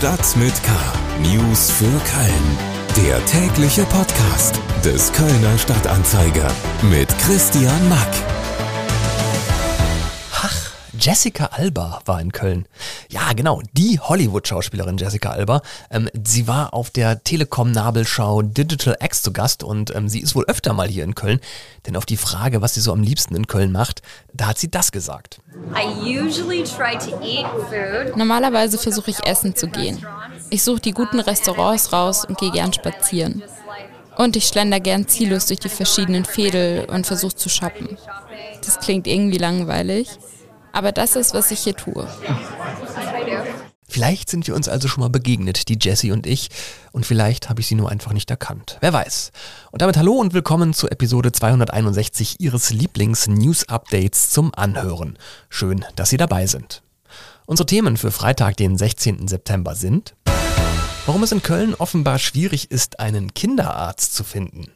Stadt mit K. News für Köln. Der tägliche Podcast des Kölner Stadtanzeiger mit Christian Mack. Jessica Alba war in Köln. Ja, genau, die Hollywood-Schauspielerin Jessica Alba. Ähm, sie war auf der Telekom-Nabelschau Digital X zu Gast und ähm, sie ist wohl öfter mal hier in Köln. Denn auf die Frage, was sie so am liebsten in Köln macht, da hat sie das gesagt. Normalerweise versuche ich essen zu gehen. Ich suche die guten Restaurants raus und gehe gern spazieren. Und ich schlender gern ziellos durch die verschiedenen Fädel und versuche zu shoppen. Das klingt irgendwie langweilig. Aber das ist, was ich hier tue. Vielleicht sind wir uns also schon mal begegnet, die Jessie und ich, und vielleicht habe ich sie nur einfach nicht erkannt. Wer weiß. Und damit hallo und willkommen zu Episode 261 Ihres Lieblings-News-Updates zum Anhören. Schön, dass Sie dabei sind. Unsere Themen für Freitag, den 16. September sind, warum es in Köln offenbar schwierig ist, einen Kinderarzt zu finden.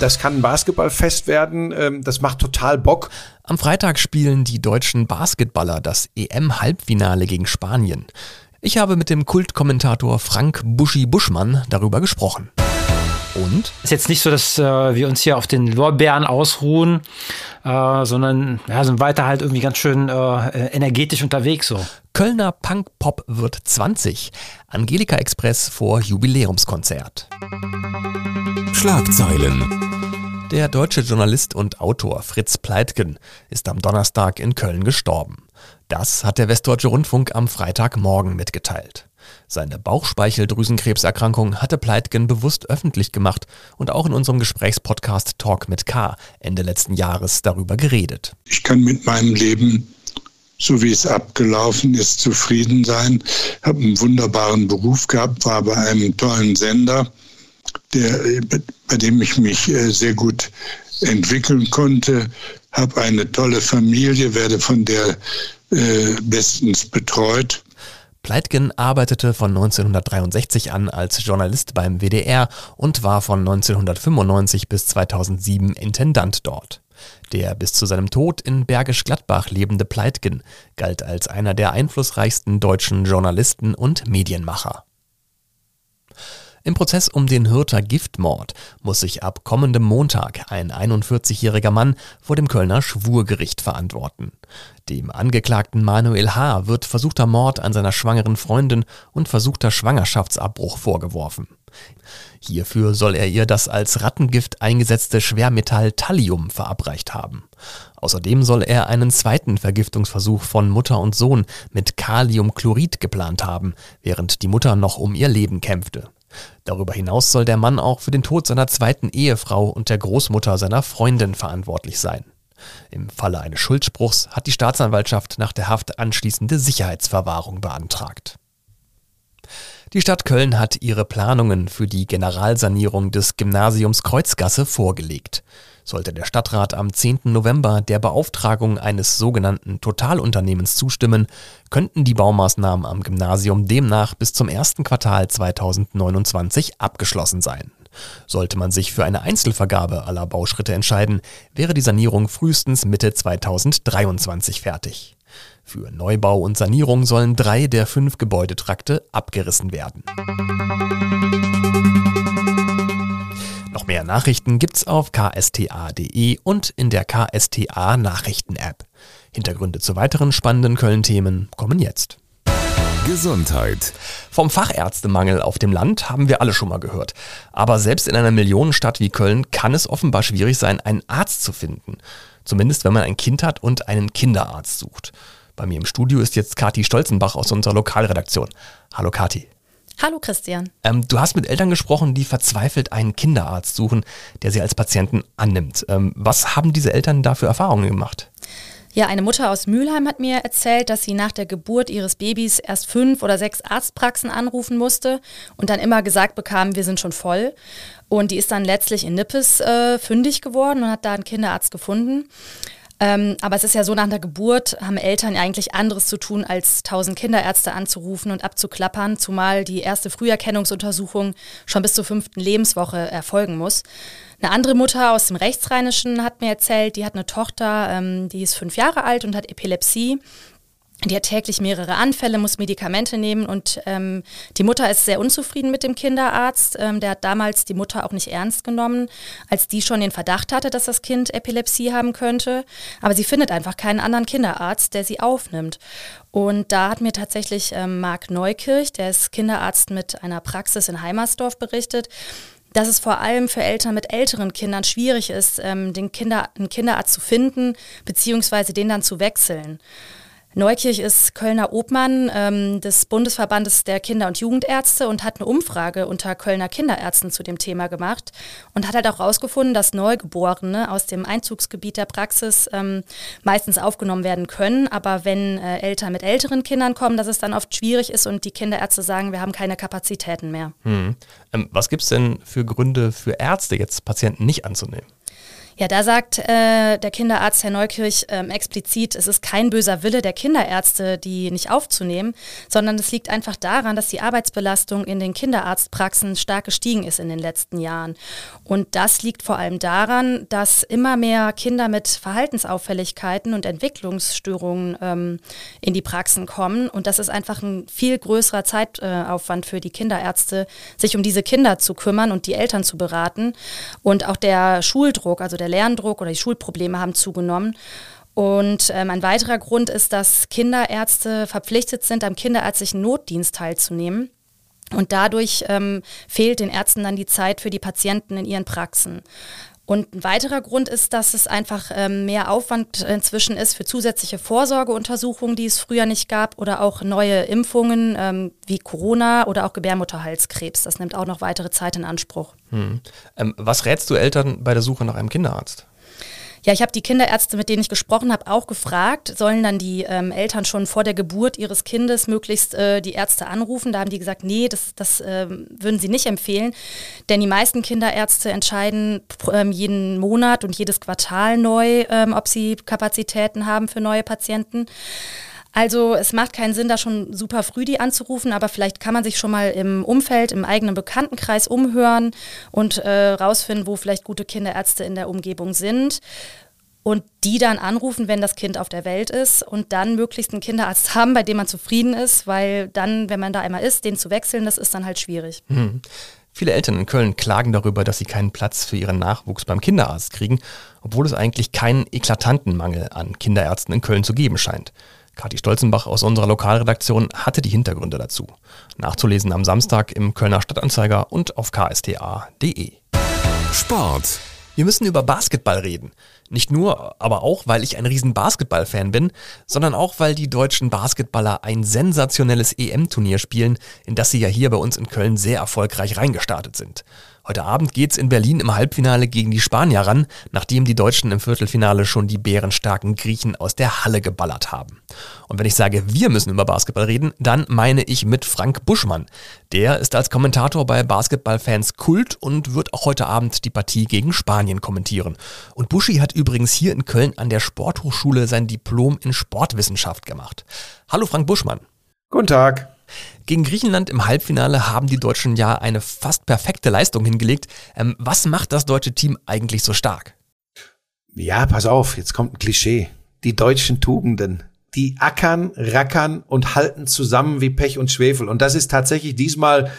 Das kann ein Basketballfest werden. Ähm, das macht total Bock. Am Freitag spielen die deutschen Basketballer das EM-Halbfinale gegen Spanien. Ich habe mit dem Kultkommentator Frank Buschi Buschmann darüber gesprochen. Und? Ist jetzt nicht so, dass äh, wir uns hier auf den Lorbeeren ausruhen, äh, sondern ja, sind weiter halt irgendwie ganz schön äh, energetisch unterwegs so. Kölner Punk-Pop wird 20. Angelika Express vor Jubiläumskonzert. Schlagzeilen. Der deutsche Journalist und Autor Fritz Pleitgen ist am Donnerstag in Köln gestorben. Das hat der Westdeutsche Rundfunk am Freitagmorgen mitgeteilt. Seine Bauchspeicheldrüsenkrebserkrankung hatte Pleitgen bewusst öffentlich gemacht und auch in unserem Gesprächspodcast Talk mit K Ende letzten Jahres darüber geredet. Ich kann mit meinem Leben so wie es abgelaufen ist, zufrieden sein. Ich habe einen wunderbaren Beruf gehabt, war bei einem tollen Sender der, bei dem ich mich äh, sehr gut entwickeln konnte, habe eine tolle Familie, werde von der äh, bestens betreut. Pleitgen arbeitete von 1963 an als Journalist beim WDR und war von 1995 bis 2007 Intendant dort. Der bis zu seinem Tod in Bergisch Gladbach lebende Pleitgen galt als einer der einflussreichsten deutschen Journalisten und Medienmacher. Im Prozess um den Hürter Giftmord muss sich ab kommendem Montag ein 41-jähriger Mann vor dem Kölner Schwurgericht verantworten. Dem Angeklagten Manuel H. wird versuchter Mord an seiner schwangeren Freundin und versuchter Schwangerschaftsabbruch vorgeworfen. Hierfür soll er ihr das als Rattengift eingesetzte Schwermetall Thallium verabreicht haben. Außerdem soll er einen zweiten Vergiftungsversuch von Mutter und Sohn mit Kaliumchlorid geplant haben, während die Mutter noch um ihr Leben kämpfte. Darüber hinaus soll der Mann auch für den Tod seiner zweiten Ehefrau und der Großmutter seiner Freundin verantwortlich sein. Im Falle eines Schuldspruchs hat die Staatsanwaltschaft nach der Haft anschließende Sicherheitsverwahrung beantragt. Die Stadt Köln hat ihre Planungen für die Generalsanierung des Gymnasiums Kreuzgasse vorgelegt. Sollte der Stadtrat am 10. November der Beauftragung eines sogenannten Totalunternehmens zustimmen, könnten die Baumaßnahmen am Gymnasium demnach bis zum ersten Quartal 2029 abgeschlossen sein. Sollte man sich für eine Einzelvergabe aller Bauschritte entscheiden, wäre die Sanierung frühestens Mitte 2023 fertig. Für Neubau und Sanierung sollen drei der fünf Gebäudetrakte abgerissen werden. Noch mehr Nachrichten gibt's auf ksta.de und in der KSTA Nachrichten-App. Hintergründe zu weiteren spannenden Köln-Themen kommen jetzt. Gesundheit. Vom Fachärztemangel auf dem Land haben wir alle schon mal gehört. Aber selbst in einer Millionenstadt wie Köln kann es offenbar schwierig sein, einen Arzt zu finden. Zumindest wenn man ein Kind hat und einen Kinderarzt sucht. Bei mir im Studio ist jetzt Kati Stolzenbach aus unserer Lokalredaktion. Hallo Kati. Hallo Christian. Ähm, du hast mit Eltern gesprochen, die verzweifelt einen Kinderarzt suchen, der sie als Patienten annimmt. Ähm, was haben diese Eltern da für Erfahrungen gemacht? Ja, eine Mutter aus Mülheim hat mir erzählt, dass sie nach der Geburt ihres Babys erst fünf oder sechs Arztpraxen anrufen musste und dann immer gesagt bekam, wir sind schon voll. Und die ist dann letztlich in Nippes äh, fündig geworden und hat da einen Kinderarzt gefunden. Ähm, aber es ist ja so, nach der Geburt haben Eltern eigentlich anderes zu tun, als tausend Kinderärzte anzurufen und abzuklappern, zumal die erste Früherkennungsuntersuchung schon bis zur fünften Lebenswoche erfolgen muss. Eine andere Mutter aus dem Rechtsrheinischen hat mir erzählt, die hat eine Tochter, ähm, die ist fünf Jahre alt und hat Epilepsie Die hat täglich mehrere Anfälle, muss Medikamente nehmen und ähm, die Mutter ist sehr unzufrieden mit dem Kinderarzt. Ähm, der hat damals die Mutter auch nicht ernst genommen, als die schon den Verdacht hatte, dass das Kind Epilepsie haben könnte. Aber sie findet einfach keinen anderen Kinderarzt, der sie aufnimmt. Und da hat mir tatsächlich ähm, Marc Neukirch, der ist Kinderarzt mit einer Praxis in Heimersdorf, berichtet, dass es vor allem für Eltern mit älteren Kindern schwierig ist, ähm, den Kinder, einen Kinderarzt zu finden, beziehungsweise den dann zu wechseln. Neukirch ist Kölner Obmann ähm, des Bundesverbandes der Kinder- und Jugendärzte und hat eine Umfrage unter Kölner Kinderärzten zu dem Thema gemacht und hat halt auch herausgefunden, dass Neugeborene aus dem Einzugsgebiet der Praxis ähm, meistens aufgenommen werden können. Aber wenn äh, Eltern mit älteren Kindern kommen, dass es dann oft schwierig ist und die Kinderärzte sagen, wir haben keine Kapazitäten mehr. Hm. Ähm, was gibt es denn für Gründe für Ärzte, jetzt Patienten nicht anzunehmen? Ja, da sagt äh, der Kinderarzt Herr Neukirch ähm, explizit, es ist kein böser Wille der Kinderärzte, die nicht aufzunehmen, sondern es liegt einfach daran, dass die Arbeitsbelastung in den Kinderarztpraxen stark gestiegen ist in den letzten Jahren. Und das liegt vor allem daran, dass immer mehr Kinder mit Verhaltensauffälligkeiten und Entwicklungsstörungen ähm, in die Praxen kommen. Und das ist einfach ein viel größerer Zeitaufwand für die Kinderärzte, sich um diese Kinder zu kümmern und die Eltern zu beraten. Und auch der Schuldruck, also der der Lerndruck oder die Schulprobleme haben zugenommen. Und ähm, ein weiterer Grund ist, dass Kinderärzte verpflichtet sind, am kinderärztlichen Notdienst teilzunehmen. Und dadurch ähm, fehlt den Ärzten dann die Zeit für die Patienten in ihren Praxen. Und ein weiterer Grund ist, dass es einfach ähm, mehr Aufwand inzwischen ist für zusätzliche Vorsorgeuntersuchungen, die es früher nicht gab, oder auch neue Impfungen ähm, wie Corona oder auch Gebärmutterhalskrebs. Das nimmt auch noch weitere Zeit in Anspruch. Hm. Ähm, was rätst du Eltern bei der Suche nach einem Kinderarzt? Ja, ich habe die Kinderärzte, mit denen ich gesprochen habe, auch gefragt, sollen dann die ähm, Eltern schon vor der Geburt ihres Kindes möglichst äh, die Ärzte anrufen? Da haben die gesagt, nee, das, das äh, würden sie nicht empfehlen, denn die meisten Kinderärzte entscheiden ähm, jeden Monat und jedes Quartal neu, ähm, ob sie Kapazitäten haben für neue Patienten. Also es macht keinen Sinn, da schon super früh die anzurufen, aber vielleicht kann man sich schon mal im Umfeld, im eigenen Bekanntenkreis umhören und äh, rausfinden, wo vielleicht gute Kinderärzte in der Umgebung sind und die dann anrufen, wenn das Kind auf der Welt ist und dann möglichst einen Kinderarzt haben, bei dem man zufrieden ist, weil dann, wenn man da einmal ist, den zu wechseln, das ist dann halt schwierig. Hm. Viele Eltern in Köln klagen darüber, dass sie keinen Platz für ihren Nachwuchs beim Kinderarzt kriegen, obwohl es eigentlich keinen eklatanten Mangel an Kinderärzten in Köln zu geben scheint. Kathi Stolzenbach aus unserer Lokalredaktion hatte die Hintergründe dazu. Nachzulesen am Samstag im Kölner Stadtanzeiger und auf ksta.de. Sport. Wir müssen über Basketball reden. Nicht nur, aber auch, weil ich ein riesen Basketball-Fan bin, sondern auch, weil die deutschen Basketballer ein sensationelles EM-Turnier spielen, in das sie ja hier bei uns in Köln sehr erfolgreich reingestartet sind. Heute Abend geht's in Berlin im Halbfinale gegen die Spanier ran, nachdem die Deutschen im Viertelfinale schon die bärenstarken Griechen aus der Halle geballert haben. Und wenn ich sage, wir müssen über Basketball reden, dann meine ich mit Frank Buschmann. Der ist als Kommentator bei Basketballfans Kult und wird auch heute Abend die Partie gegen Spanien kommentieren. Und Buschi hat übrigens hier in Köln an der Sporthochschule sein Diplom in Sportwissenschaft gemacht. Hallo Frank Buschmann. Guten Tag. Gegen Griechenland im Halbfinale haben die Deutschen ja eine fast perfekte Leistung hingelegt. Ähm, was macht das deutsche Team eigentlich so stark? Ja, pass auf, jetzt kommt ein Klischee. Die deutschen Tugenden. Die ackern, rackern und halten zusammen wie Pech und Schwefel. Und das ist tatsächlich diesmal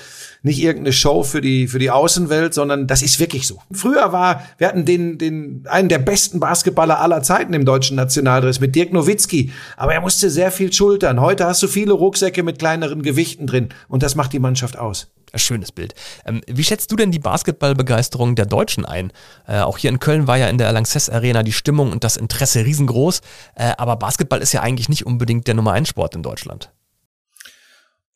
nicht irgendeine Show für die, für die Außenwelt, sondern das ist wirklich so. Früher war, wir hatten den, den, einen der besten Basketballer aller Zeiten im deutschen Nationaldress mit Dirk Nowitzki. Aber er musste sehr viel schultern. Heute hast du viele Rucksäcke mit kleineren Gewichten drin. Und das macht die Mannschaft aus. Schönes Bild. Ähm, wie schätzt du denn die Basketballbegeisterung der Deutschen ein? Äh, auch hier in Köln war ja in der Lanxess Arena die Stimmung und das Interesse riesengroß. Äh, aber Basketball ist ja eigentlich nicht unbedingt der Nummer 1 Sport in Deutschland.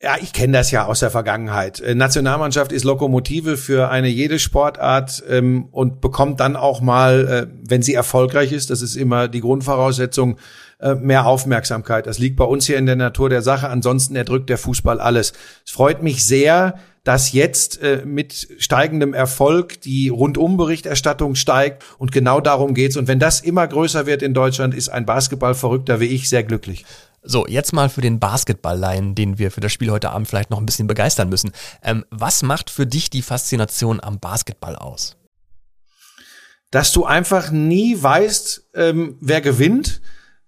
Ja, ich kenne das ja aus der Vergangenheit. Äh, Nationalmannschaft ist Lokomotive für eine jede Sportart ähm, und bekommt dann auch mal, äh, wenn sie erfolgreich ist, das ist immer die Grundvoraussetzung, äh, mehr Aufmerksamkeit. Das liegt bei uns hier in der Natur der Sache. Ansonsten erdrückt der Fußball alles. Es freut mich sehr, dass jetzt äh, mit steigendem Erfolg die Rundumberichterstattung steigt und genau darum geht's. Und wenn das immer größer wird in Deutschland, ist ein Basketballverrückter wie ich sehr glücklich. So, jetzt mal für den Basketballlein, den wir für das Spiel heute Abend vielleicht noch ein bisschen begeistern müssen. Ähm, was macht für dich die Faszination am Basketball aus? Dass du einfach nie weißt, ähm, wer gewinnt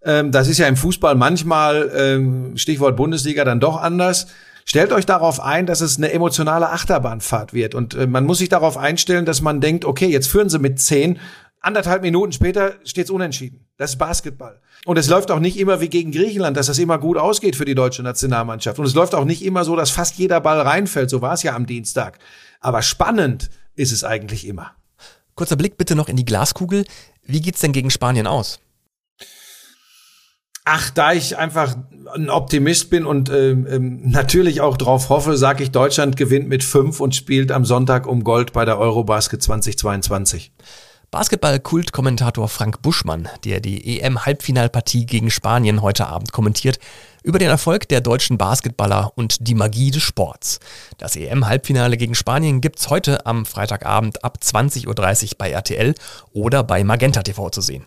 Ähm, das ist ja im Fußball manchmal, ähm, Stichwort Bundesliga, dann doch anders. Stellt euch darauf ein, dass es eine emotionale Achterbahnfahrt wird. Und äh, man muss sich darauf einstellen, dass man denkt, okay, jetzt führen sie mit zehn. Anderthalb Minuten später steht's unentschieden. Das ist Basketball. Und es läuft auch nicht immer wie gegen Griechenland, dass das immer gut ausgeht für die deutsche Nationalmannschaft. Und es läuft auch nicht immer so, dass fast jeder Ball reinfällt. So war es ja am Dienstag. Aber spannend ist es eigentlich immer. Kurzer Blick bitte noch in die Glaskugel. Wie geht's denn gegen Spanien aus? Ach, da ich einfach ein Optimist bin und ähm, ähm, natürlich auch drauf hoffe, sage ich, Deutschland gewinnt mit fünf und spielt am Sonntag um Gold bei der Eurobasket 2022. Basketball-Kultkommentator Frank Buschmann, der die EM-Halbfinalpartie gegen Spanien heute Abend kommentiert, über den Erfolg der deutschen Basketballer und die Magie des Sports. Das EM-Halbfinale gegen Spanien gibt's heute am Freitagabend ab 20.30 Uhr bei RTL oder bei Magenta TV zu sehen.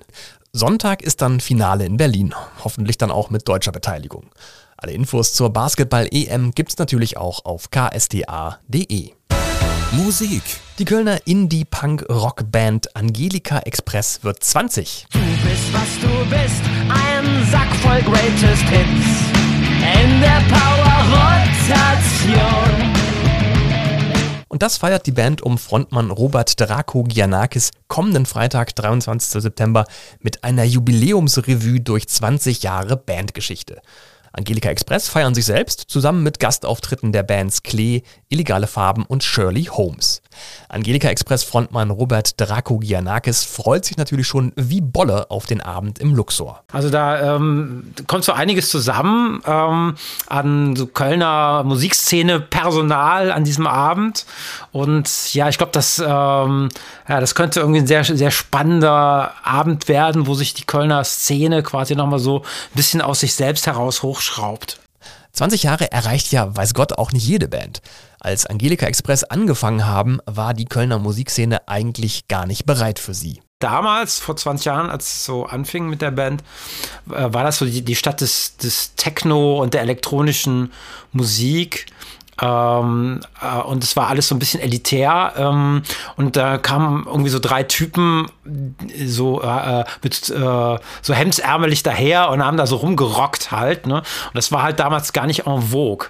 Sonntag ist dann Finale in Berlin, hoffentlich dann auch mit deutscher Beteiligung. Alle Infos zur Basketball-EM gibt's natürlich auch auf ksta.de. Musik. Die Kölner Indie-Punk-Rockband Angelika Express wird 20. Du bist, was du bist, ein Sack voll Greatest Hits. In der Power-Rotation. Und das feiert die Band um Frontmann Robert Draco Giannakis kommenden Freitag, 23. September, mit einer Jubiläumsrevue durch 20 Jahre Bandgeschichte. Angelika Express feiern sich selbst zusammen mit Gastauftritten der Bands Klee, Illegale Farben und Shirley Holmes. Angelika Express Frontmann Robert Draco Giannakis freut sich natürlich schon wie Bolle auf den Abend im Luxor. Also da ähm, kommt so einiges zusammen ähm, an so Kölner Musikszene Personal an diesem Abend und ja, ich glaube, das, ähm, ja, das könnte irgendwie ein sehr, sehr spannender Abend werden, wo sich die Kölner Szene quasi nochmal so ein bisschen aus sich selbst heraus hochschraubt. 20 Jahre erreicht ja, weiß Gott, auch nicht jede Band. Als Angelika Express angefangen haben, war die Kölner Musikszene eigentlich gar nicht bereit für sie. Damals, vor 20 Jahren, als es so anfing mit der Band, äh, war das so die, Stadt des, des Techno und der elektronischen Musik. Ähm, äh, und es war alles so ein bisschen elitär. Ähm, und da kamen irgendwie so drei Typen so äh, mit äh, so hemdsärmelig daher und haben da so rumgerockt halt. Ne? Und das war halt damals gar nicht en vogue.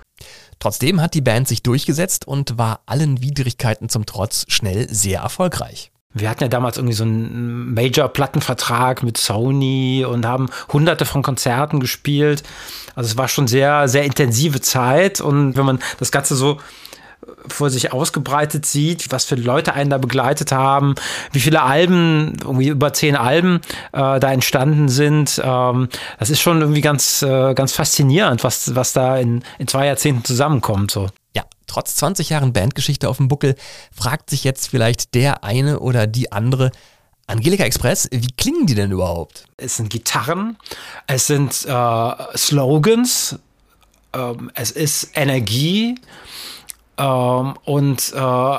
Trotzdem hat die Band sich durchgesetzt und war allen Widrigkeiten zum Trotz schnell sehr erfolgreich. Wir hatten ja damals irgendwie so einen Major-Plattenvertrag mit Sony und haben hunderte von Konzerten gespielt. Also es war schon sehr, sehr intensive Zeit. Und wenn man das Ganze so vor sich ausgebreitet sieht, was für Leute einen da begleitet haben, wie viele Alben, irgendwie über zehn Alben äh, da entstanden sind. Ähm, das ist schon irgendwie ganz, äh, ganz faszinierend, was, was da in, in zwei Jahrzehnten zusammenkommt. So. Ja, trotz 20 Jahren Bandgeschichte auf dem Buckel fragt sich jetzt vielleicht der eine oder die andere, Angelika Express, wie klingen die denn überhaupt? Es sind Gitarren, es sind äh, Slogans, ähm, es ist Energie ähm, und äh,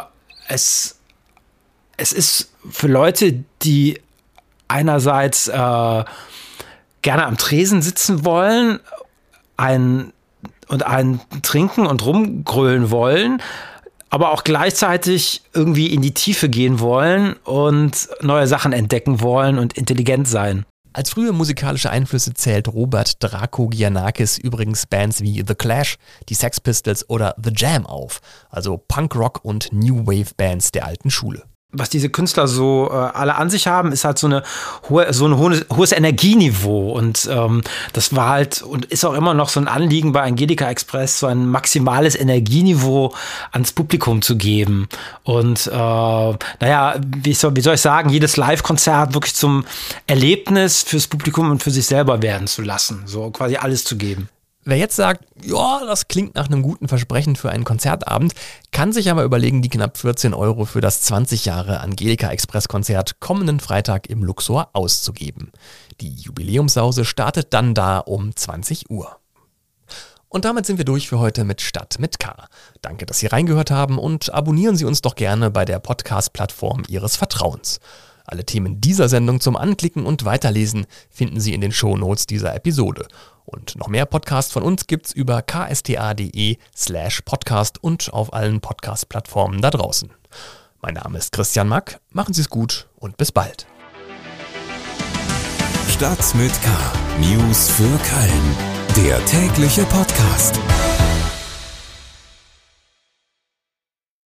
es, es ist für Leute, die einerseits äh, gerne am Tresen sitzen wollen, ein und einen trinken und rumgrölen wollen, aber auch gleichzeitig irgendwie in die Tiefe gehen wollen und neue Sachen entdecken wollen und intelligent sein. Als frühe musikalische Einflüsse zählt Robert Draco Giannakis übrigens Bands wie The Clash, die Sex Pistols oder The Jam auf, also Punkrock und New Wave Bands der alten Schule was diese Künstler so äh, alle an sich haben, ist halt so eine hohe, so ein hohes, hohes Energieniveau und ähm, das war halt und ist auch immer noch so ein Anliegen bei Angelika Express, so ein maximales Energieniveau ans Publikum zu geben und äh, naja, wie soll, wie soll ich sagen, jedes Live-Konzert wirklich zum Erlebnis fürs Publikum und für sich selber werden zu lassen, so quasi alles zu geben. Wer jetzt sagt, ja, das klingt nach einem guten Versprechen für einen Konzertabend, kann sich aber überlegen, die knapp 14 Euro für das 20 Jahre Angelika Express Konzert kommenden Freitag im Luxor auszugeben. Die Jubiläumsause startet dann da um 20 Uhr. Und damit sind wir durch für heute mit Stadt mit K. Danke, dass Sie reingehört haben und abonnieren Sie uns doch gerne bei der Podcast-Plattform Ihres Vertrauens. Alle Themen dieser Sendung zum Anklicken und Weiterlesen finden Sie in den Shownotes dieser Episode. Und noch mehr Podcasts von uns gibt's über ksta.de slash podcast und auf allen Podcast-Plattformen da draußen. Mein Name ist Christian Mack, machen Sie es gut und bis bald. Stadt mit K. News für Köln. Der tägliche Podcast.